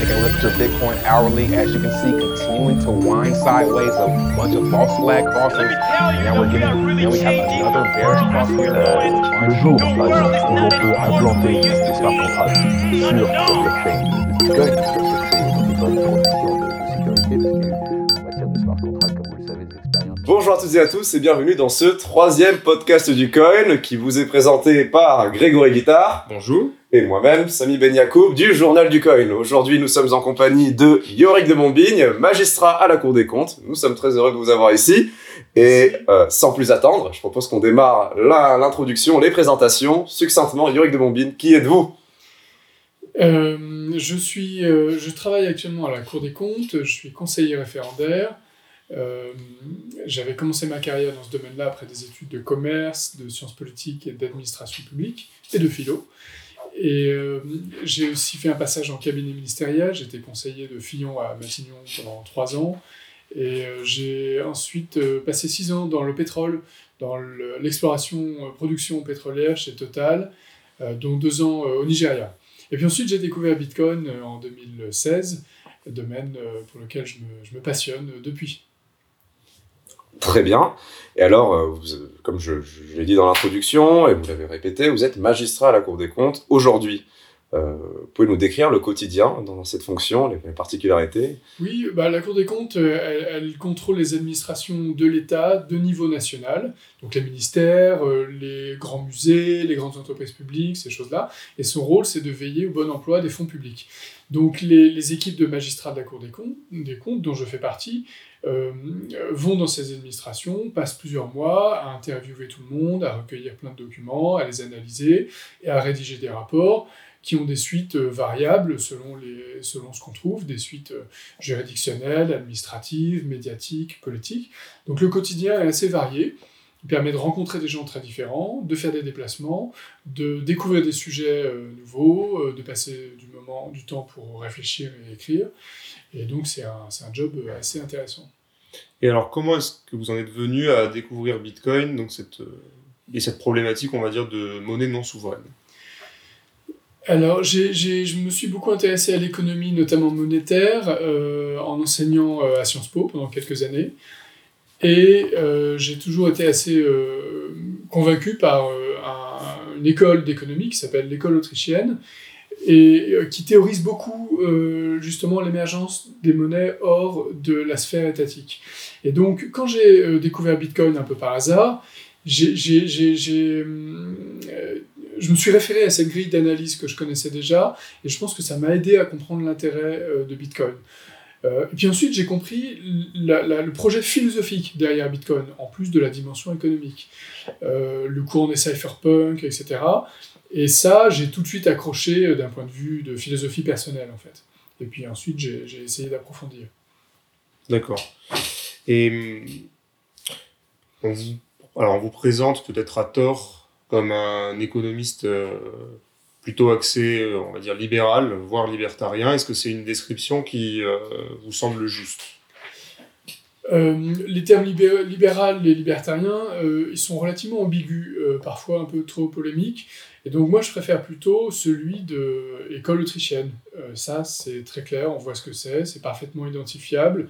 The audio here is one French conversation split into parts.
Taking a look at your Bitcoin hourly, as you can see, continuing to wind sideways, a bunch of false flag crosses. And now we're getting, now we have another bearish cross here. Le jour, par exemple, où on peut implanter des smart contracts sur la blockchain de Bitcoin, parce que c'est une bonne condition Bonjour à toutes et à tous et bienvenue dans ce troisième podcast du coin qui vous est présenté par Grégory Guittard. Bonjour. Et moi-même, Samy Ben Yacoub du Journal du Coin. Aujourd'hui, nous sommes en compagnie de Yorick de Montbigne, magistrat à la Cour des comptes. Nous sommes très heureux de vous avoir ici. Et euh, sans plus attendre, je propose qu'on démarre l'introduction, les présentations. Succinctement, Yorick de Montbigne, qui êtes-vous? Euh, je, suis, euh, je travaille actuellement à la Cour des comptes, je suis conseiller référendaire. Euh, J'avais commencé ma carrière dans ce domaine-là après des études de commerce, de sciences politiques et d'administration publique et de philo. Et euh, j'ai aussi fait un passage en cabinet ministériel. J'étais conseiller de Fillon à Matignon pendant trois ans. Et euh, j'ai ensuite passé six ans dans le pétrole, dans le- l'exploration, production pétrolière chez Total, dont deux ans au Nigeria. Et puis ensuite, j'ai découvert Bitcoin en 2016, domaine pour lequel je me, passionne depuis. Très bien. Et alors, euh, comme je l'ai dit dans l'introduction, et vous l'avez répété, vous êtes magistrat à la Cour des comptes aujourd'hui. Euh, vous nous décrire le quotidien dans cette fonction, les, particularités? Oui, bah, la Cour des comptes, euh, elle, contrôle les administrations de l'État de niveau national, donc les ministères, euh, les grands musées, les grandes entreprises publiques, ces choses-là. Et son rôle, c'est de veiller au bon emploi des fonds publics. Donc les, les équipes de magistrats de la Cour des comptes, des comptes dont je fais partie, euh, vont dans ces administrations, passent plusieurs mois à interviewer tout le monde, à recueillir plein de documents, à les analyser et à rédiger des rapports qui ont des suites euh, variables selon, les, selon ce qu'on trouve, des suites euh, juridictionnelles, administratives, médiatiques, politiques. Donc le quotidien est assez varié. Il permet de rencontrer des gens très différents, de faire des déplacements, de découvrir des sujets euh, nouveaux, de passer du moment, du temps pour réfléchir et écrire. Et donc c'est un, un job assez intéressant. Et alors, comment est-ce que vous en êtes venu à découvrir Bitcoin, donc cette, et cette problématique, on va dire, de monnaie non souveraine? Alors, j'ai, j'ai- je me suis beaucoup intéressé à l'économie, notamment monétaire, euh, en enseignant euh, à Sciences Po pendant quelques années. Et euh, j'ai toujours été assez convaincu par un- une école d'économie qui s'appelle l'école autrichienne, et qui théorise beaucoup justement l'émergence des monnaies hors de la sphère étatique. Et donc, quand j'ai découvert Bitcoin un peu par hasard, j'ai, j'ai, j'ai, j'ai, hum, euh, je me suis référé à cette grille d'analyse que je connaissais déjà, et je pense que ça m'a aidé à comprendre l'intérêt euh, de Bitcoin. Euh, et puis ensuite, j'ai compris le projet philosophique derrière Bitcoin, en plus de la dimension économique. Euh, le courant des cypherpunk, etc. Et ça, j'ai tout de suite accroché d'un point de vue de philosophie personnelle, en fait. Et puis ensuite, j'ai essayé d'approfondir. D'accord. Et alors, on vous présente peut-être à tort comme un économiste euh, plutôt axé, euh, on va dire, libéral, voire libertarien. Est-ce que c'est une description qui euh, vous semble juste? Les termes libé- libéral et libertarien, ils sont relativement ambigus, parfois un peu trop polémiques. Et donc moi, je préfère plutôt celui de école autrichienne. Ça, c'est très clair, on voit ce que c'est, c'est parfaitement identifiable.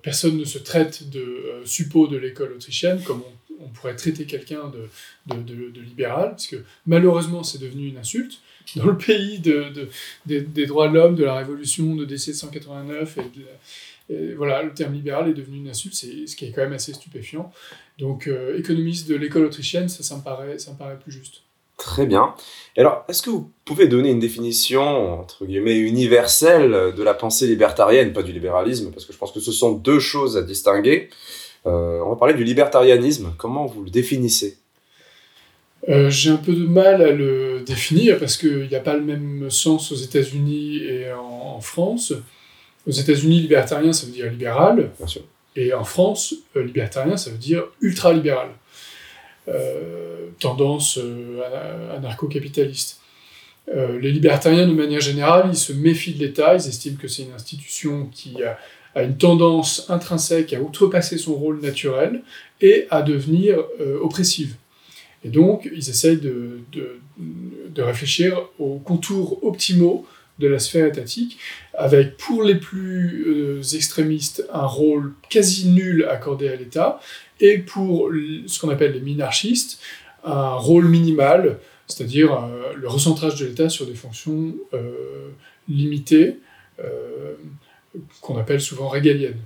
Personne ne se traite de suppôt de l'école autrichienne comme on, on pourrait traiter quelqu'un de, de, libéral, parce que malheureusement, c'est devenu une insulte. Dans le pays de, de- des, des droits de l'homme, de la révolution de DC 189 et de la- et voilà, le terme libéral est devenu une insulte, c'est ce qui est quand même assez stupéfiant. Donc, euh, économiste de l'école autrichienne, ça, ça, me paraît, ça me paraît plus juste. Très bien. Alors, est-ce que vous pouvez donner une définition, entre guillemets, universelle de la pensée libertarienne, pas du libéralisme, parce que je pense que ce sont deux choses à distinguer. Euh, on va parler du libertarianisme. Comment vous le définissez? Euh, J'ai un peu de mal à le définir parce qu'il n'y a pas le même sens aux États-Unis et en, en France. Aux États-Unis, libertarien, ça veut dire libéral. Bien sûr. Et en France, euh, libertarien, ça veut dire ultra-libéral. Tendance ana- anarcho-capitaliste. Les libertariens, de manière générale, ils se méfient de l'État, ils estiment que c'est une institution qui a, a une tendance intrinsèque à outrepasser son rôle naturel et à devenir euh, oppressive. Et donc, ils essayent de, réfléchir aux contours optimaux de la sphère étatique, avec pour les plus euh, extrémistes un rôle quasi nul accordé à l'État, et pour ce qu'on appelle les minarchistes, un rôle minimal, c'est-à-dire euh, le recentrage de l'État sur des fonctions limitées, qu'on appelle souvent régaliennes.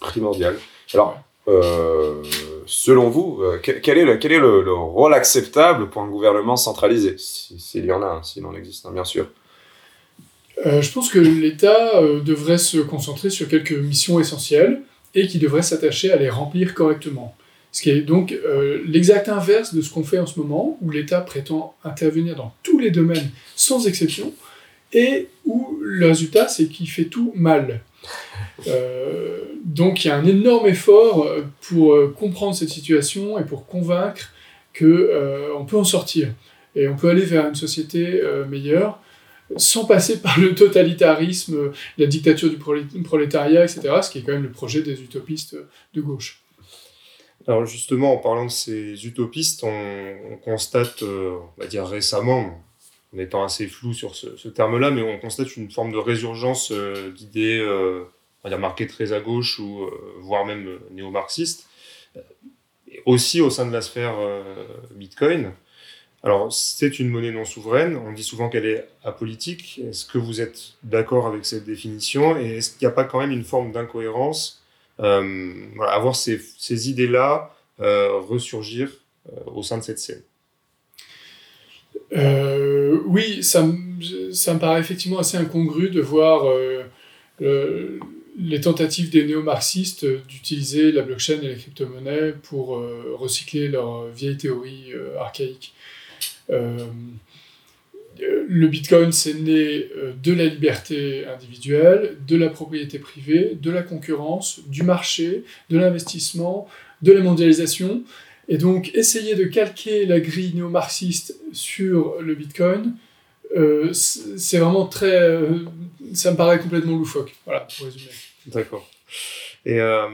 primordial. Alors, euh, selon vous, euh, quel, est, le, quel est le, le rôle acceptable pour un gouvernement centralisé? Si- S'il y en a, hein, s'il en existe, hein, bien sûr. Euh, je pense que l'État euh, devrait se concentrer sur quelques missions essentielles et qui devrait s'attacher à les remplir correctement. Ce qui est donc l'exact inverse de ce qu'on fait en ce moment, où l'État prétend intervenir dans tous les domaines sans exception, et où le résultat, c'est qu'il fait tout mal. Euh, donc il y a un énorme effort euh, pour euh, comprendre cette situation et pour convaincre que on peut en sortir et on peut aller vers une société meilleure sans passer par le totalitarisme, la dictature du prolé- prolétariat, etc., ce qui est quand même le projet des utopistes de gauche. Alors justement, en parlant de ces utopistes, on, on constate, on va dire récemment, en étant assez flou sur ce, terme-là, mais on constate une forme de résurgence euh, d'idées, euh, on va dire marquées très à gauche ou euh, voire même néo-marxistes, aussi au sein de la sphère Bitcoin. Alors c'est une monnaie non souveraine, on dit souvent qu'elle est apolitique. Est-ce que vous êtes d'accord avec cette définition? Et est-ce qu'il n'y a pas quand même une forme d'incohérence euh, voilà, avoir ces, idées-là euh, ressurgir au sein de cette scène? Euh, oui, ça, me- paraît effectivement assez incongru de voir euh, le- les tentatives des néo-marxistes d'utiliser la blockchain et les crypto-monnaies pour euh, recycler leurs vieilles théories archaïques. Le Bitcoin, c'est né de la liberté individuelle, de la propriété privée, de la concurrence, du marché, de l'investissement, de la mondialisation. Et donc, essayer de calquer la grille néo-marxiste sur le Bitcoin, euh, c'est vraiment très. euh, ça me paraît complètement loufoque. Voilà, pour résumer. D'accord. Et euh,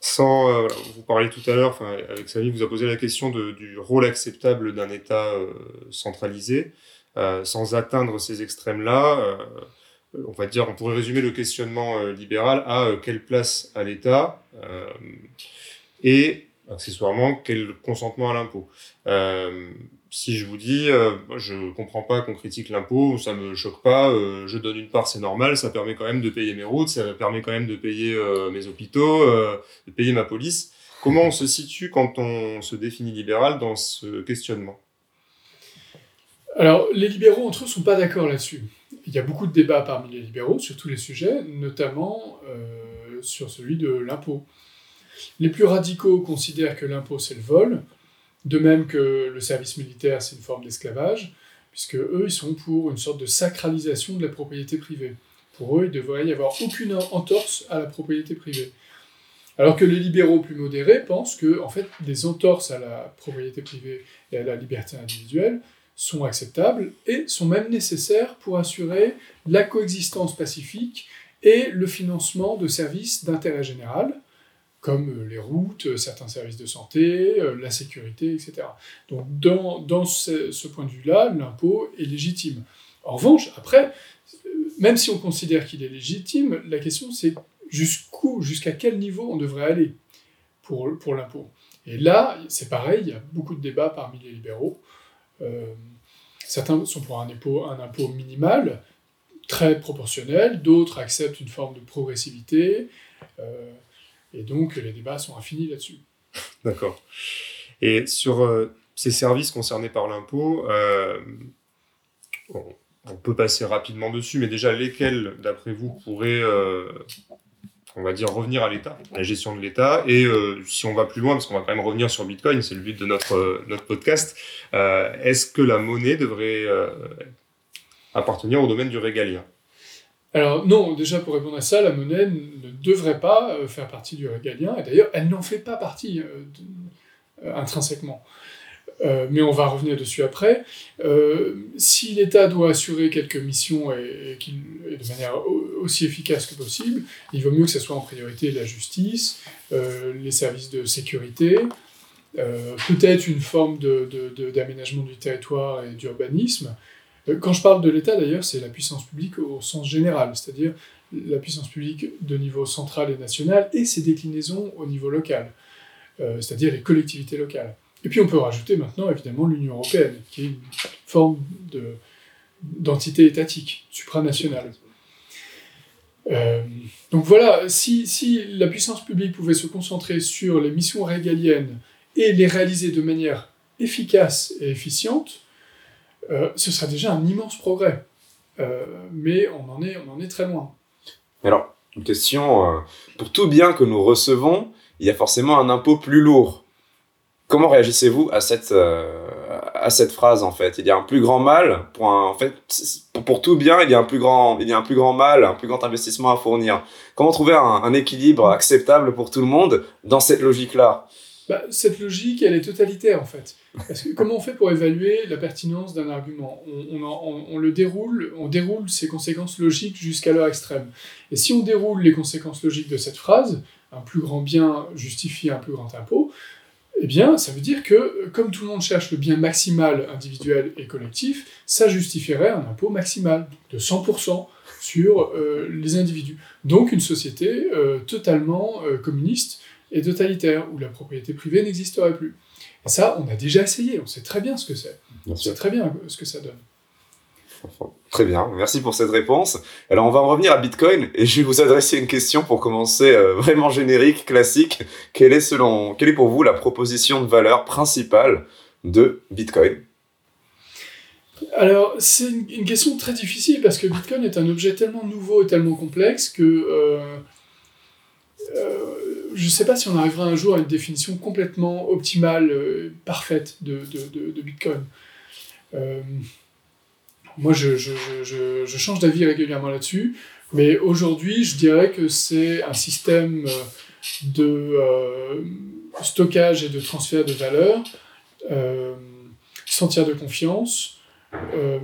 sans, vous parliez tout à l'heure, avec Samy, vous a posé la question de- du rôle acceptable d'un État centralisé, sans atteindre ces extrêmes-là. on va dire, on pourrait résumer le questionnement libéral à quelle place à l'État et accessoirement quel consentement à l'impôt. Euh, si je vous dis, euh, je comprends pas qu'on critique l'impôt, ça me choque pas, euh, je donne une part, c'est normal, ça permet quand même de payer mes routes, ça permet quand même de payer mes hôpitaux, de payer ma police. Comment on se situe quand on se définit libéral dans ce questionnement? Alors, les libéraux entre eux sont pas d'accord là-dessus. Il y a beaucoup de débats parmi les libéraux sur tous les sujets, notamment sur celui de l'impôt. Les plus radicaux considèrent que l'impôt c'est le vol, de même que le service militaire c'est une forme d'esclavage, puisque eux ils sont pour une sorte de sacralisation de la propriété privée. Pour eux, il ne devrait y avoir aucune entorse à la propriété privée. Alors que les libéraux plus modérés pensent que en des entorses à la propriété privée et à la liberté individuelle sont acceptables et sont même nécessaires pour assurer la coexistence pacifique et le financement de services d'intérêt général, comme euh, les routes, euh, certains services de santé, euh, la sécurité, etc. Donc dans, ce, point de vue-là, l'impôt est légitime. En revanche, après, même si on considère qu'il est légitime, la question c'est jusqu'où, jusqu'à quel niveau on devrait aller pour, l'impôt. Et là, c'est pareil, il y a beaucoup de débats parmi les libéraux. Certains sont pour un impôt, minimal, très proportionnel, d'autres acceptent une forme de progressivité, et donc les débats sont infinis là-dessus. D'accord. Et sur euh, ces services concernés par l'impôt, euh, on, peut passer rapidement dessus, mais déjà lesquels, d'après vous, pourraient, euh, on va dire, revenir à l'État, la gestion de l'État? Et si on va plus loin, parce qu'on va quand même revenir sur Bitcoin, c'est le but de notre, notre podcast, est-ce que la monnaie devrait appartenir au domaine du régalien Alors non, déjà pour répondre à ça, la monnaie ne devrait pas euh, faire partie du régalien, et d'ailleurs elle n'en fait pas partie euh, euh, intrinsèquement. Mais on va revenir dessus après. Si l'État doit assurer quelques missions et, de manière au- aussi efficace que possible, il vaut mieux que ce soit en priorité la justice, les services de sécurité, peut-être une forme d'aménagement du territoire et d'urbanisme, Quand je parle de l'État, d'ailleurs, c'est la puissance publique au sens général, c'est-à-dire la puissance publique de niveau central et national et ses déclinaisons au niveau local, euh, c'est-à-dire les collectivités locales. Et puis on peut rajouter maintenant, évidemment, l'Union européenne, qui est une forme de- d'entité étatique, supranationale. Euh, donc voilà, si la puissance publique pouvait se concentrer sur les missions régaliennes et les réaliser de manière efficace et efficiente, euh, ce serait déjà un immense progrès. Euh, mais on en, est, on en est très loin. Alors, une question, euh, pour tout bien que nous recevons, il y a forcément un impôt plus lourd. Comment réagissez-vous à cette, à cette phrase en fait? Il y a un plus grand mal pour un, en fait pour, pour tout bien, il y a un plus grand, il y a un plus grand mal, un plus grand investissement à fournir. Comment trouver un, un équilibre acceptable pour tout le monde dans cette logique-là? Bah, cette logique, elle est totalitaire en fait. Parce que comment on fait pour évaluer la pertinence d'un argument on, le déroule, on déroule ses conséquences logiques jusqu'à leur extrême. Et si on déroule les conséquences logiques de cette phrase, un plus grand bien justifie un plus grand impôt, eh bien, ça veut dire que, comme tout le monde cherche le bien maximal individuel et collectif, ça justifierait un impôt maximal de 100% sur euh, les individus. Donc une société euh, totalement euh, communiste et totalitaire, où la propriété privée n'existerait plus. Et ça, on a déjà essayé, on sait très bien ce que c'est. On sait très bien ce que ça donne. Très bien, merci pour cette réponse. Alors on va en revenir à Bitcoin et je vais vous adresser une question pour commencer euh, vraiment générique, classique. Quelle est selon, quelle est pour vous la proposition de valeur principale de Bitcoin? Alors, c'est une, une question très difficile parce que Bitcoin est un objet tellement nouveau et tellement complexe que euh, je ne sais pas si on arrivera un jour à une définition complètement optimale, euh, parfaite de, de, de- Bitcoin. Euh, moi, je, je, je- change d'avis régulièrement là-dessus, mais aujourd'hui, je dirais que c'est un système euh, de euh, stockage et de transfert de valeur euh, sans tiers de confiance, euh,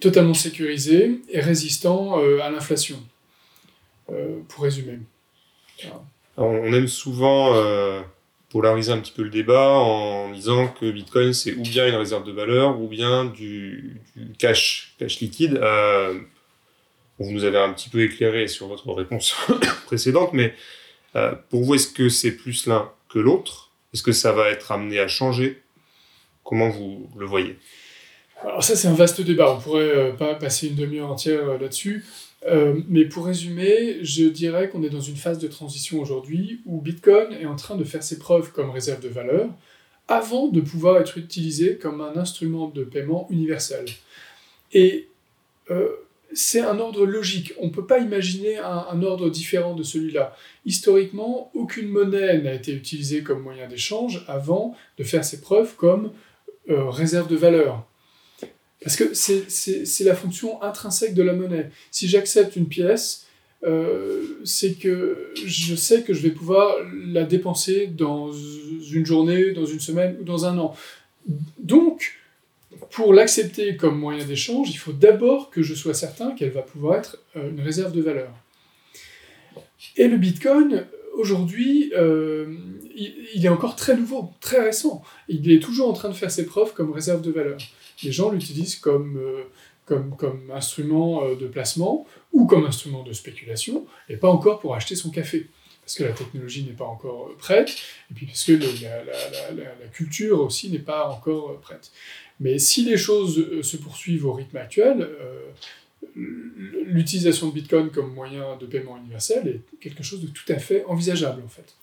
totalement sécurisé et résistant euh, à l'inflation, euh, pour résumer. On aime souvent euh, polariser un petit peu le débat en disant que Bitcoin c'est ou bien une réserve de valeur ou bien du, cash, cash liquide. Euh, vous nous avez un petit peu éclairé sur votre réponse précédente, mais euh, pour vous, est-ce que c'est plus l'un que l'autre? Est-ce que ça va être amené à changer? Comment vous le voyez? Alors ça, c'est un vaste débat. On pourrait euh, pas passer une demi-heure entière euh, là-dessus. Euh, mais pour résumer, je dirais qu'on est dans une phase de transition aujourd'hui où Bitcoin est en train de faire ses preuves comme réserve de valeur avant de pouvoir être utilisé comme un instrument de paiement universel. Et c'est un ordre logique. On ne peut pas imaginer un, ordre différent de celui-là. Historiquement, aucune monnaie n'a été utilisée comme moyen d'échange avant de faire ses preuves comme réserve de valeur. Parce que c'est- la fonction intrinsèque de la monnaie. Si j'accepte une pièce, euh, c'est que je sais que je vais pouvoir la dépenser dans une journée, dans une semaine ou dans un an. Donc, pour l'accepter comme moyen d'échange, il faut d'abord que je sois certain qu'elle va pouvoir être euh, une réserve de valeur. Et le Bitcoin, aujourd'hui, euh, il, est encore très nouveau, très récent. Il est toujours en train de faire ses preuves comme réserve de valeur. Les gens l'utilisent comme, euh, comme, comme instrument euh, de placement ou comme instrument de spéculation, et pas encore pour acheter son café. Parce que la technologie n'est pas encore prête, et puis parce que la, la- la- culture aussi n'est pas encore prête. Mais si les choses se poursuivent au rythme actuel, l'utilisation de Bitcoin comme moyen de paiement universel est quelque chose de tout à fait envisageable en fait.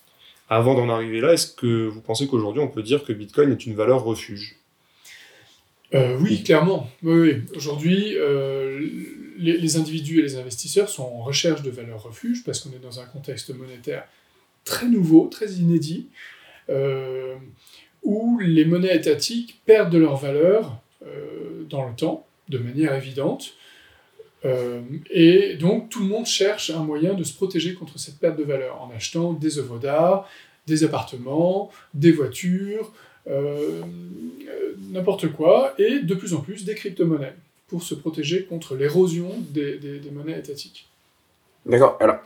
Avant d'en arriver là, est-ce que vous pensez qu'aujourd'hui on peut dire que Bitcoin est une valeur refuge? Euh, oui, clairement. Oui, oui. Aujourd'hui, euh, les, les individus et les investisseurs sont en recherche de valeurs refuge parce qu'on est dans un contexte monétaire très nouveau, très inédit, euh, où les monnaies étatiques perdent de leur valeur dans le temps, de manière évidente. Euh, et donc tout le monde cherche un moyen de se protéger contre cette perte de valeur en achetant des œuvres d'art, des appartements, des voitures, euh, euh, n'importe quoi, et de plus en plus des crypto-monnaies pour se protéger contre l'érosion des, monnaies étatiques. D'accord. Alors,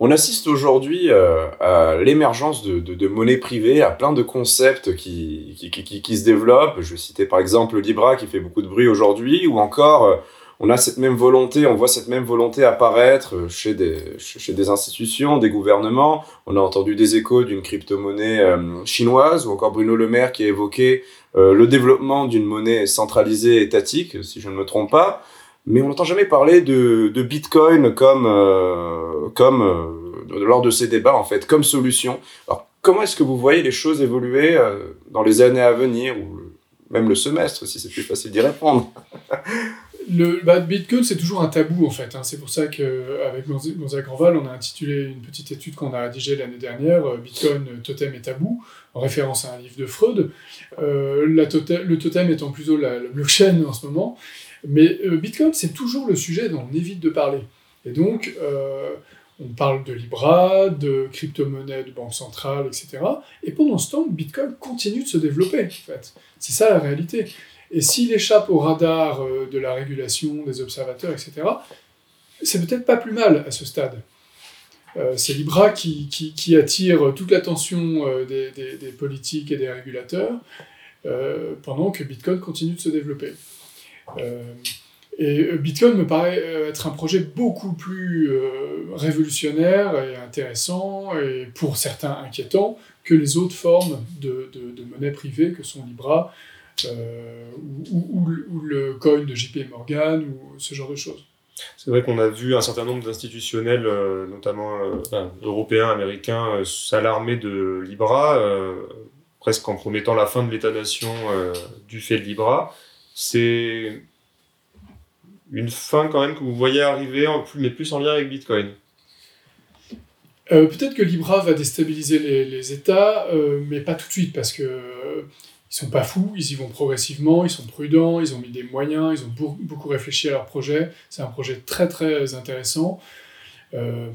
on assiste aujourd'hui à l'émergence de, monnaies privées, à plein de concepts qui, qui, se développent. Je vais citer par exemple Libra qui fait beaucoup de bruit aujourd'hui, ou encore on a cette même volonté, on voit cette même volonté apparaître chez des, chez des institutions, des gouvernements. On a entendu des échos d'une crypto-monnaie euh, chinoise, ou encore Bruno Le Maire qui a évoqué euh, le développement d'une monnaie centralisée étatique, si je ne me trompe pas. Mais on n'entend jamais parler de, de Bitcoin comme, euh, comme lors de ces débats, en fait, comme solution. Alors, comment est-ce que vous voyez les choses évoluer dans les années à venir, ou même le semestre, si c'est plus facile d'y répondre? Le Bitcoin, c'est toujours un tabou en fait. Hein. C'est pour ça qu'avec Gonzague Granval, on a intitulé une petite étude qu'on a rédigée l'année dernière, euh, Bitcoin, totem et tabou, en référence à un livre de Freud. Euh, le totem étant plutôt la, blockchain en ce moment. Mais euh, Bitcoin, c'est toujours le sujet dont on évite de parler. Et donc, euh, on parle de Libra, de crypto-monnaie, de banque centrale, etc. Et pendant ce temps, Bitcoin continue de se développer, en fait. C'est ça la réalité. Et s'il échappe au radar euh, de la régulation, des observateurs, etc., c'est peut-être pas plus mal à ce stade. Euh, c'est Libra qui, attire toute l'attention euh, des, politiques et des régulateurs, pendant que Bitcoin continue de se développer. Et Bitcoin me paraît être un projet beaucoup plus révolutionnaire et intéressant, et pour certains inquiétant, que les autres formes de monnaie privée que sont Libra, euh, ou, ou, ou, le coin de JP Morgan, ou ce genre de choses. C'est vrai qu'on a vu un certain nombre d'institutionnels, euh, notamment euh, enfin, européens, américains, s'alarmer de Libra, presque en promettant la fin de l'État-nation du fait de Libra. C'est une fin quand même que vous voyez arriver, en plus, mais plus en lien avec Bitcoin. Peut-être que Libra va déstabiliser les, les États, mais pas tout de suite, parce que ils sont pas fous, ils y vont progressivement, ils sont prudents, ils ont mis des moyens, ils ont beaucoup réfléchi à leur projet. C'est un projet très très intéressant. Euh,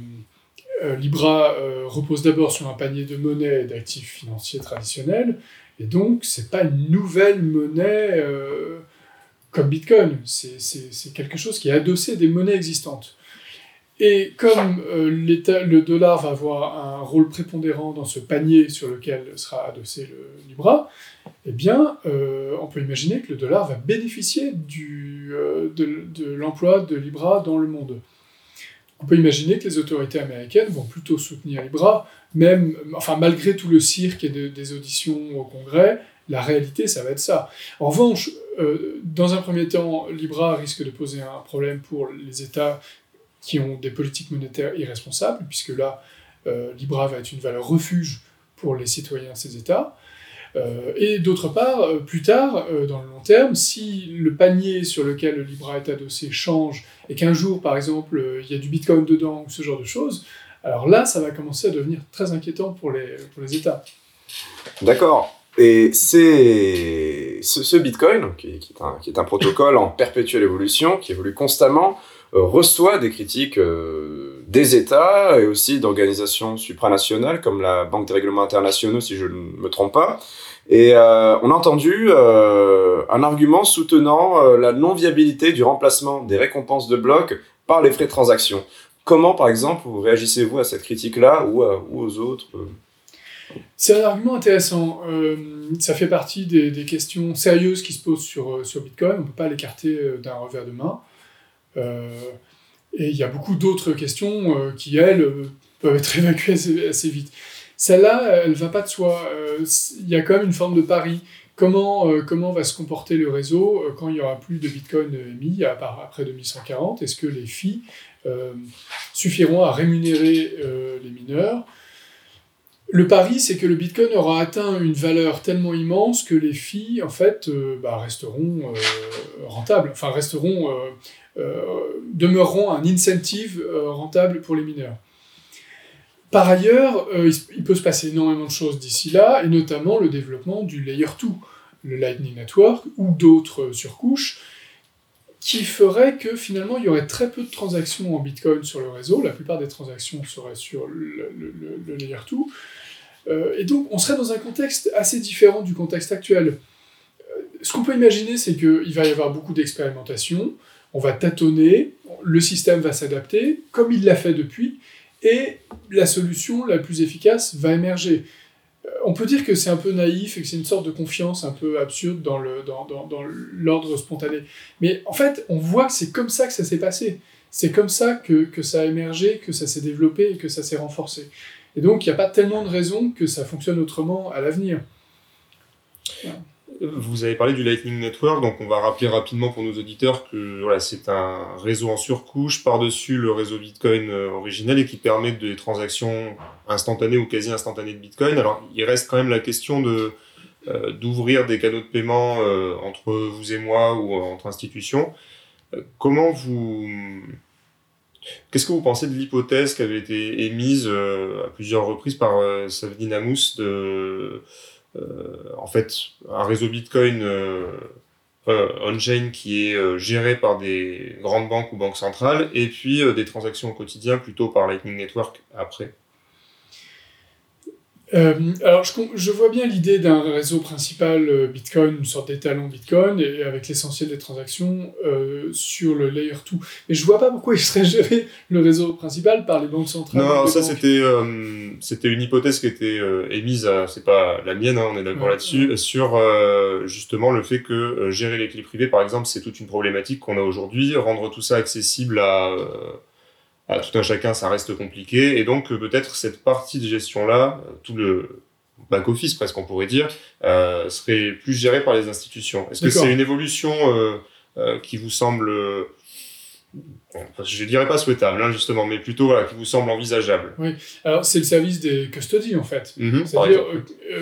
euh, Libra euh, repose d'abord sur un panier de monnaie et d'actifs financiers traditionnels, et donc c'est pas une nouvelle monnaie comme Bitcoin, c'est quelque chose qui est adossé des monnaies existantes. Et comme le dollar va avoir un rôle prépondérant dans ce panier sur lequel sera adossé le Libra, eh bien, euh, on peut imaginer que le dollar va bénéficier euh, de, l'emploi de Libra dans le monde. On peut imaginer que les autorités américaines vont plutôt soutenir Libra, même, enfin, malgré tout le cirque et de, des auditions au Congrès, la réalité, ça va être ça. En revanche, euh, dans un premier temps, Libra risque de poser un problème pour les États qui ont des politiques monétaires irresponsables, puisque là, Libra va être une valeur refuge pour les citoyens de ces États. Euh, et d'autre part, euh, plus tard, euh, dans le long terme, si le panier sur lequel le Libra est adossé change, et qu'un jour, par exemple, il y a du Bitcoin dedans, ou ce genre de choses, alors là, ça va commencer à devenir très inquiétant pour les, pour les États. D'accord. Et c'est ce, Bitcoin, qui, est un, qui, est un, protocole en perpétuelle évolution, qui évolue constamment, reçoit des critiques des États et aussi d'organisations supranationales comme la Banque des règlements internationaux, si je ne me trompe pas. Et euh, on a entendu euh, un argument soutenant euh, la non-viabilité du remplacement des récompenses de blocs par les frais de transaction. Comment, par exemple, vous réagissez-vous à cette critique-là ou, aux autres c'est un argument intéressant. Ça fait partie des, des, questions sérieuses qui se posent sur, sur Bitcoin. On ne peut pas l'écarter d'un revers de main. Euh, et il y a beaucoup d'autres questions euh, qui, elles, peuvent être évacuées assez, vite. Celle-là, elle ne va pas de soi. Euh, il y a quand même une forme de pari. Comment, comment va se comporter le réseau quand il n'y aura plus de Bitcoin émis après 2140 Est-ce que les filles suffiront à rémunérer les mineurs? Le pari, c'est que le Bitcoin aura atteint une valeur tellement immense que les filles, en fait, euh, bah, resteront euh, rentables, enfin resteront, euh, demeureront un incentive rentable pour les mineurs. Par ailleurs, il peut se passer énormément de choses d'ici là, et notamment le développement du Layer 2, le Lightning Network ou d'autres surcouches, qui ferait que finalement il y aurait très peu de transactions en Bitcoin sur le réseau, la plupart des transactions seraient sur le, Layer 2, euh, et donc, on serait dans un contexte assez différent du contexte actuel. Euh, ce qu'on peut imaginer, c'est qu'il va y avoir beaucoup d'expérimentation. On va tâtonner, le système va s'adapter, comme il l'a fait depuis, et la solution la plus efficace va émerger. Euh, On peut dire que c'est un peu naïf et que c'est une sorte de confiance un peu absurde dans l'ordre spontané. Mais en fait, on voit que c'est comme ça que ça s'est passé. C'est comme ça que, que ça a émergé, que ça s'est développé et que ça s'est renforcé. Et donc, il n'y a pas tellement de raisons que ça fonctionne autrement à l'avenir. Vous avez parlé du Lightning Network, donc on va rappeler rapidement pour nos auditeurs que voilà, c'est un réseau en surcouche par-dessus le réseau Bitcoin euh, originel et qui permet des transactions instantanées ou quasi instantanées de Bitcoin. Alors il reste quand même la question de euh, d'ouvrir des canaux de paiement euh, entre vous et moi ou entre institutions. Comment vous Qu'est-ce que vous pensez de l'hypothèse qui avait été émise à plusieurs reprises par euh, Savdin Amous de en fait, un réseau Bitcoin euh, euh, on-chain qui est euh, géré par des grandes banques ou banques centrales, et puis euh, des transactions au quotidien plutôt par Lightning Network après. Euh, alors, je, je vois bien l'idée d'un réseau principal euh, Bitcoin, une sorte d'étalon Bitcoin, et avec l'essentiel des transactions euh, sur le layer 2. Mais je vois pas pourquoi il serait géré le réseau principal par les banques centrales. Non, ça c'était euh, c'était une hypothèse qui était euh, émise, c'est pas la mienne, hein, on est d'accord Ouais, là-dessus, sur euh, justement le fait que gérer les clés privées, par exemple, c'est toute une problématique qu'on a aujourd'hui, rendre tout ça accessible à euh, à tout un chacun, ça reste compliqué, et donc euh, peut-être cette partie de gestion-là, euh, tout le back-office presque on pourrait dire, euh, serait plus géré par les institutions. Est-ce que c'est une évolution euh, euh, qui vous semble, enfin, je dirais pas souhaitable hein, justement, mais plutôt voilà, qui vous semble envisageable? Alors, c'est le service des custodies, en fait. Mhm, C'est-à-dire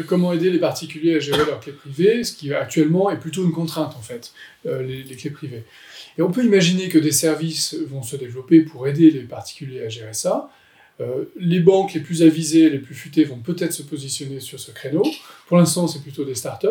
comment aider les particuliers à gérer leurs clés privées, ce qui actuellement est plutôt une contrainte en fait, les, les clés privées. Et on peut imaginer que des services vont se développer pour aider les particuliers à gérer ça. Euh, les banques les plus avisées, les plus futées vont peut-être se positionner sur ce créneau. Pour l'instant, c'est plutôt des startups.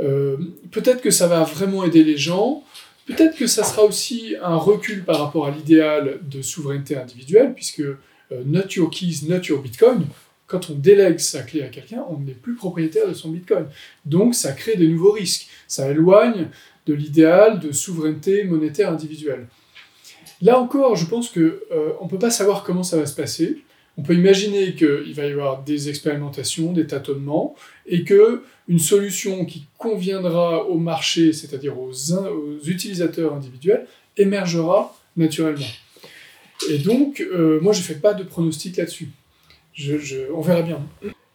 Euh, peut-être que ça va vraiment aider les gens. Peut-être que ça sera aussi un recul par rapport à l'idéal de souveraineté individuelle, puisque euh, not your keys, not your bitcoin, quand on délègue sa clé à quelqu'un, on n'est plus propriétaire de son bitcoin. Donc ça crée des nouveaux risques. Ça éloigne de l'idéal de souveraineté monétaire individuelle. Là encore, je pense que euh, on peut pas savoir comment ça va se passer. On peut imaginer qu'il va y avoir des expérimentations, des tâtonnements, et que une solution qui conviendra au marché, c'est-à-dire aux, utilisateurs individuels, émergera naturellement. Et donc, euh, moi, je fais pas de pronostic là-dessus. Je, on verra bien.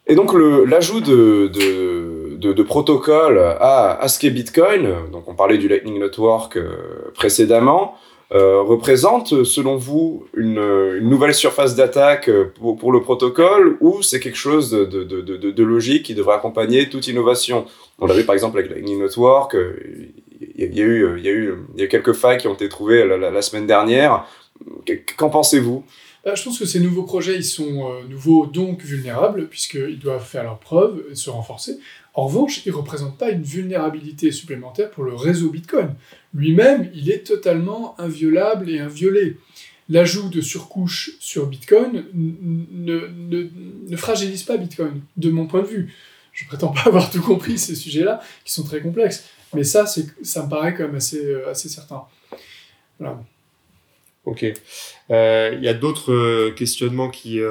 Et donc l'ajout de, de, protocoles à, ce qu'est Bitcoin, donc on parlait du Lightning Network euh, précédemment, euh, représente selon vous une, nouvelle surface d'attaque euh, pour, le protocole ou c'est quelque chose de, logique qui devrait accompagner toute innovation? On l'a vu par exemple avec Lightning Network, il y, a- eu, quelques failles qui ont été trouvées la, semaine dernière. Qu'en pensez-vous? Bah, je pense que ces nouveaux projets, sont nouveaux, donc vulnérables, puisqu'ils doivent faire leurs preuves et se renforcer. En revanche, ils ne représentent pas une vulnérabilité supplémentaire pour le réseau Bitcoin. Lui-même, il est totalement inviolable et inviolé. L'ajout de surcouche sur Bitcoin ne, ne, ne fragilise pas Bitcoin, de mon point de vue. Je prétends pas avoir tout compris ces sujets-là, qui sont très complexes. Mais ça, ça me paraît quand même assez, euh, certain. Ok. Euh, Il y a d'autres euh, questionnements qui,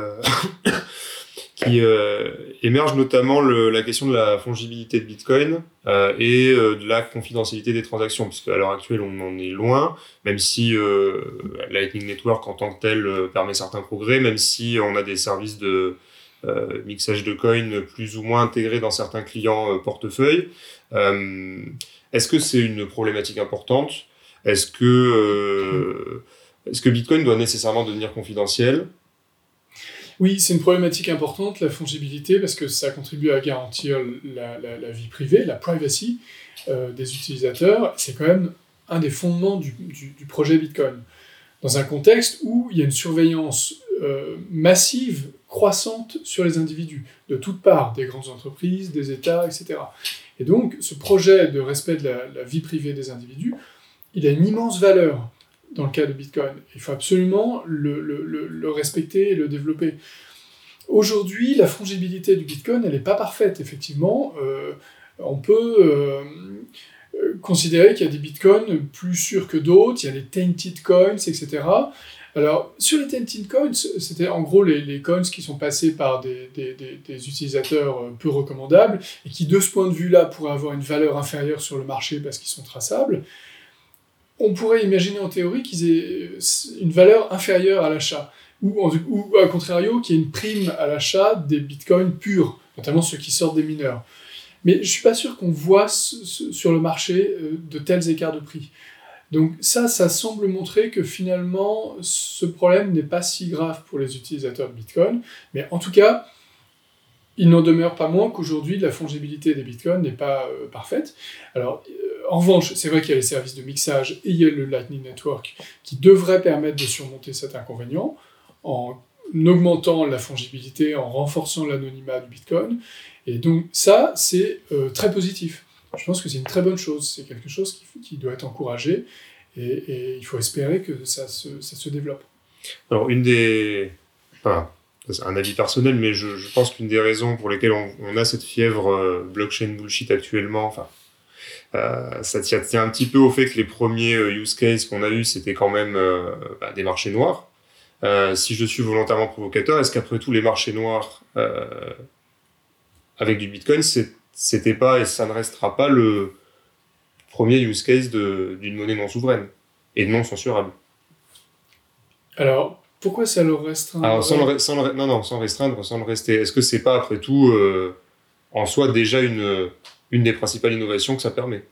qui euh, émergent, notamment le, la question de la fongibilité de Bitcoin euh, et euh, de la confidentialité des transactions, puisque à l'heure actuelle, on en est loin, même si euh, Lightning Network en tant que tel euh, permet certains progrès, même si on a des services de euh, mixage de coins plus ou moins intégrés dans certains clients portefeuille. Euh, Est-ce que c'est une problématique importante? Est-ce que euh, est-ce que Bitcoin doit nécessairement devenir confidentiel? Oui, c'est une problématique importante, la fongibilité, parce que ça contribue à garantir la, vie privée, la privacy euh, des utilisateurs. C'est quand même un des fondements du, projet Bitcoin. Dans un contexte où il y a une surveillance euh, massive, croissante sur les individus, de toutes parts, des grandes entreprises, des États, etc. Et donc, ce projet de respect de la vie privée des individus, il a une immense valeur dans le cas de Bitcoin. Il faut absolument le, respecter et le développer. Aujourd'hui, la fongibilité du Bitcoin, elle n'est pas parfaite, effectivement. Euh, on peut... euh, euh, considérer qu'il y a des bitcoins plus sûrs que d'autres, il y a les tainted coins, etc. Alors, sur les tainted coins, c'était en gros les, coins qui sont passés par des, des, utilisateurs peu recommandables et qui, de ce point de vue-là, pourraient avoir une valeur inférieure sur le marché parce qu'ils sont traçables. On pourrait imaginer en théorie qu'ils aient une valeur inférieure à l'achat, ou, à contrario, qu'il y ait une prime à l'achat des bitcoins purs, notamment ceux qui sortent des mineurs. Mais je ne suis pas sûr qu'on voit sur le marché de tels écarts de prix. Donc ça, ça semble montrer que finalement, ce problème n'est pas si grave pour les utilisateurs de Bitcoin. Mais en tout cas, il n'en demeure pas moins qu'aujourd'hui, la fongibilité des Bitcoins n'est pas euh, parfaite. Alors, euh, en revanche, c'est vrai qu'il y a les services de mixage et il y a le Lightning Network qui devraient permettre de surmonter cet inconvénient en augmentant la fongibilité, en renforçant l'anonymat du Bitcoin. Et donc ça, c'est euh, très positif je pense que c'est une très bonne chose. C'est quelque chose qui, doit être encouragé et, il faut espérer que ça se, développe. Alors, une des. Enfin, c'est un avis personnel, mais je, pense qu'une des raisons pour lesquelles on, on a cette fièvre euh, blockchain bullshit actuellement, enfin, euh, ça tient, un petit peu au fait que les premiers euh, use cases qu'on a eu, c'était quand même euh, bah, des marchés noirs. Euh, si je suis volontairement provocateur, est-ce qu'après tout, les marchés noirs avec du Bitcoin, c'était pas et ça ne restera pas le premier use case d'une monnaie non souveraine et non censurable? Alors, pourquoi ça le restreint Alors, sans le, sans le, non, non, sans restreindre, sans le rester. Est-ce que c'est pas, après tout, en soi, déjà une, une des principales innovations que ça permet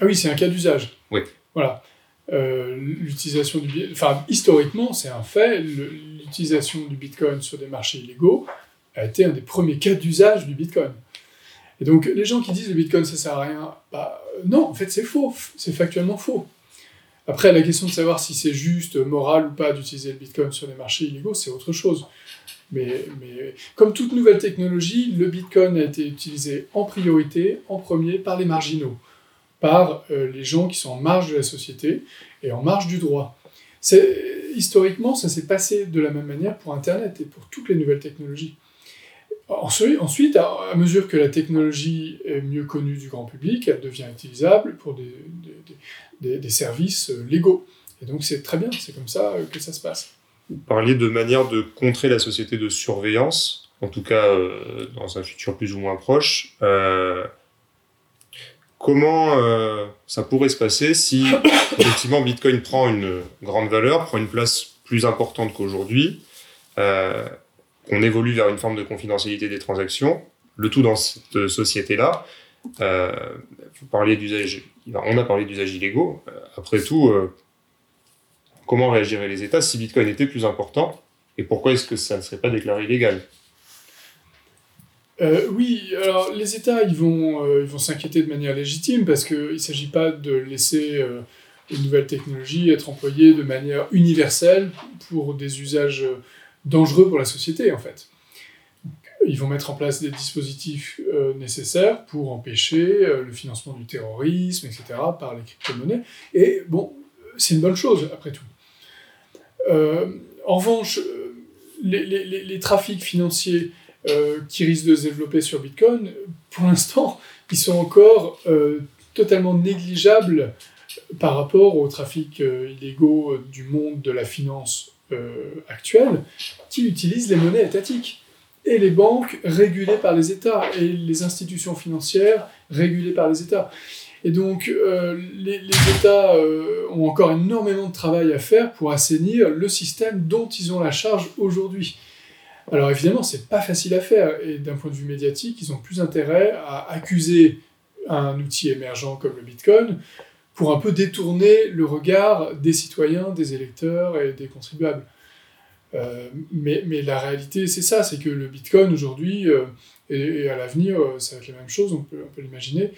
Ah oui, c'est un cas d'usage. Oui. Voilà. Euh, l'utilisation du enfin historiquement c'est un fait l'utilisation du bitcoin sur des marchés illégaux a été un des premiers cas d'usage du bitcoin et donc, les gens qui disent le Bitcoin, ça sert à rien, bah, non, en fait, c'est faux. C'est factuellement faux. Après, la question de savoir si c'est juste, moral ou pas d'utiliser le Bitcoin sur les marchés illégaux, c'est autre chose. Mais, comme toute nouvelle technologie, le Bitcoin a été utilisé en priorité, en premier, par les marginaux, par euh, les gens qui sont en marge de la société et en marge du droit. Historiquement, ça s'est passé de la même manière pour Internet et pour toutes les nouvelles technologies. Ensuite, à mesure que la technologie est mieux connue du grand public, elle devient utilisable pour des, services euh, légaux. Et donc c'est très bien, c'est comme ça euh, que ça se passe. Vous parliez de manière de contrer la société de surveillance, en tout cas euh, dans un futur plus ou moins proche. Euh, comment euh, ça pourrait se passer si effectivement Bitcoin prend une grande valeur, prend une place plus importante qu'aujourd'hui qu'on évolue vers une forme de confidentialité des transactions, le tout dans cette société-là. Vous parliez d'usage, on a parlé d'usages illégaux. Après tout, comment réagiraient les États si Bitcoin était plus important et pourquoi est-ce que ça ne serait pas déclaré illégal? Euh, oui, alors les États, ils vont, euh, ils vont s'inquiéter de manière légitime parce qu'il ne s'agit pas de laisser euh, une nouvelle technologie être employée de manière universelle pour des usages dangereux pour la société, en fait. Ils vont mettre en place des dispositifs nécessaires pour empêcher le financement du terrorisme, etc., par les crypto-monnaies. Et bon, c'est une bonne chose, après tout. Euh, en revanche, les, les, trafics financiers euh, qui risquent de se développer sur Bitcoin, pour l'instant, ils sont encore euh, totalement négligeables par rapport aux trafics euh, illégaux du monde de la finance actuelle, qui utilisent les monnaies étatiques. Et les banques régulées par les États, et les institutions financières régulées par les États. Et donc, euh, les, États euh, ont encore énormément de travail à faire pour assainir le système dont ils ont la charge aujourd'hui. Alors évidemment, c'est pas facile à faire, et d'un point de vue médiatique, ils ont plus intérêt à accuser un outil émergent comme le Bitcoin pour un peu détourner le regard des citoyens, des électeurs et des contribuables. Euh, mais, mais, la réalité, c'est ça, c'est que le Bitcoin aujourd'hui, et, à l'avenir, ça va être la même chose, on peut l'imaginer,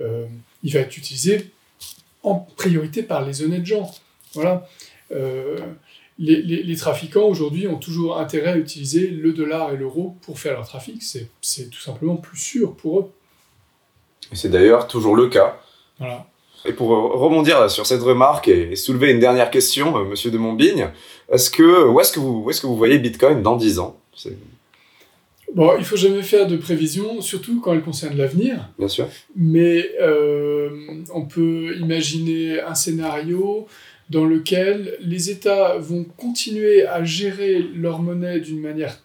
euh, il va être utilisé en priorité par les honnêtes gens. Voilà. Euh, les, les, les, trafiquants aujourd'hui ont toujours intérêt à utiliser le dollar et l'euro pour faire leur trafic. C'est tout simplement plus sûr pour eux. C'est d'ailleurs toujours le cas. Voilà. Et pour rebondir sur cette remarque et soulever une dernière question, euh, Monsieur de Montbigne, est-ce que où est-ce que vous où est-ce que vous voyez Bitcoin dans 10 ans? Bon, il faut jamais faire de prévisions, surtout quand elles concernent l'avenir. Bien sûr. Mais euh, on peut imaginer un scénario dans lequel les États vont continuer à gérer leur monnaie d'une manière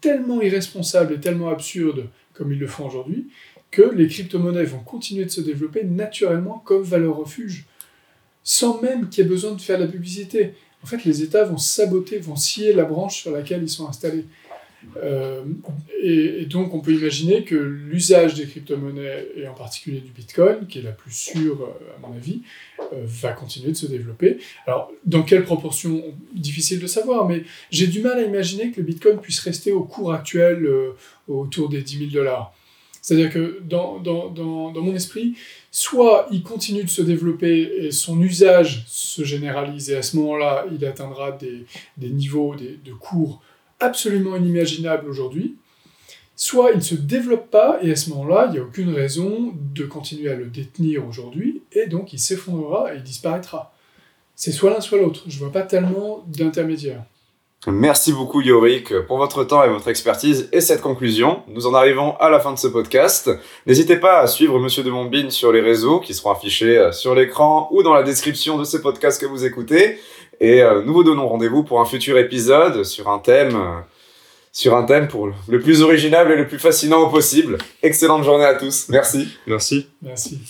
tellement irresponsable et tellement absurde comme ils le font aujourd'hui, que les crypto-monnaies vont continuer de se développer naturellement comme valeur refuge, sans même qu'il y ait besoin de faire la publicité. En fait, les États vont saboter, vont scier la branche sur laquelle ils sont installés. Euh, et, donc, on peut imaginer que l'usage des crypto-monnaies, et en particulier du Bitcoin, qui est la plus sûre, euh, à mon avis, euh, va continuer de se développer. Alors, dans quelle proportion Difficile de savoir, mais j'ai du mal à imaginer que le Bitcoin puisse rester au cours actuel autour des 10 000 dollars. C'est-à-dire que dans, dans, dans, dans mon esprit, soit il continue de se développer et son usage se généralise, et à ce moment-là, il atteindra des, des niveaux des, de cours absolument inimaginable aujourd'hui, soit il ne se développe pas, et à ce moment-là, il n'y a aucune raison de continuer à le détenir aujourd'hui, et donc il s'effondrera et il disparaîtra. C'est soit l'un, soit l'autre. Je ne vois pas tellement d'intermédiaire. Merci beaucoup Yorick pour votre temps et votre expertise et cette conclusion. Nous en arrivons à la fin de ce podcast. N'hésitez pas à suivre Monsieur de Montbine sur les réseaux qui seront affichés euh, sur l'écran ou dans la description de ce podcast que vous écoutez. Et euh, nous vous donnons rendez-vous pour un futur épisode sur un thème, euh, sur un thème pour le plus original et le plus fascinant possible. Excellente journée à tous. Merci. Merci. Merci.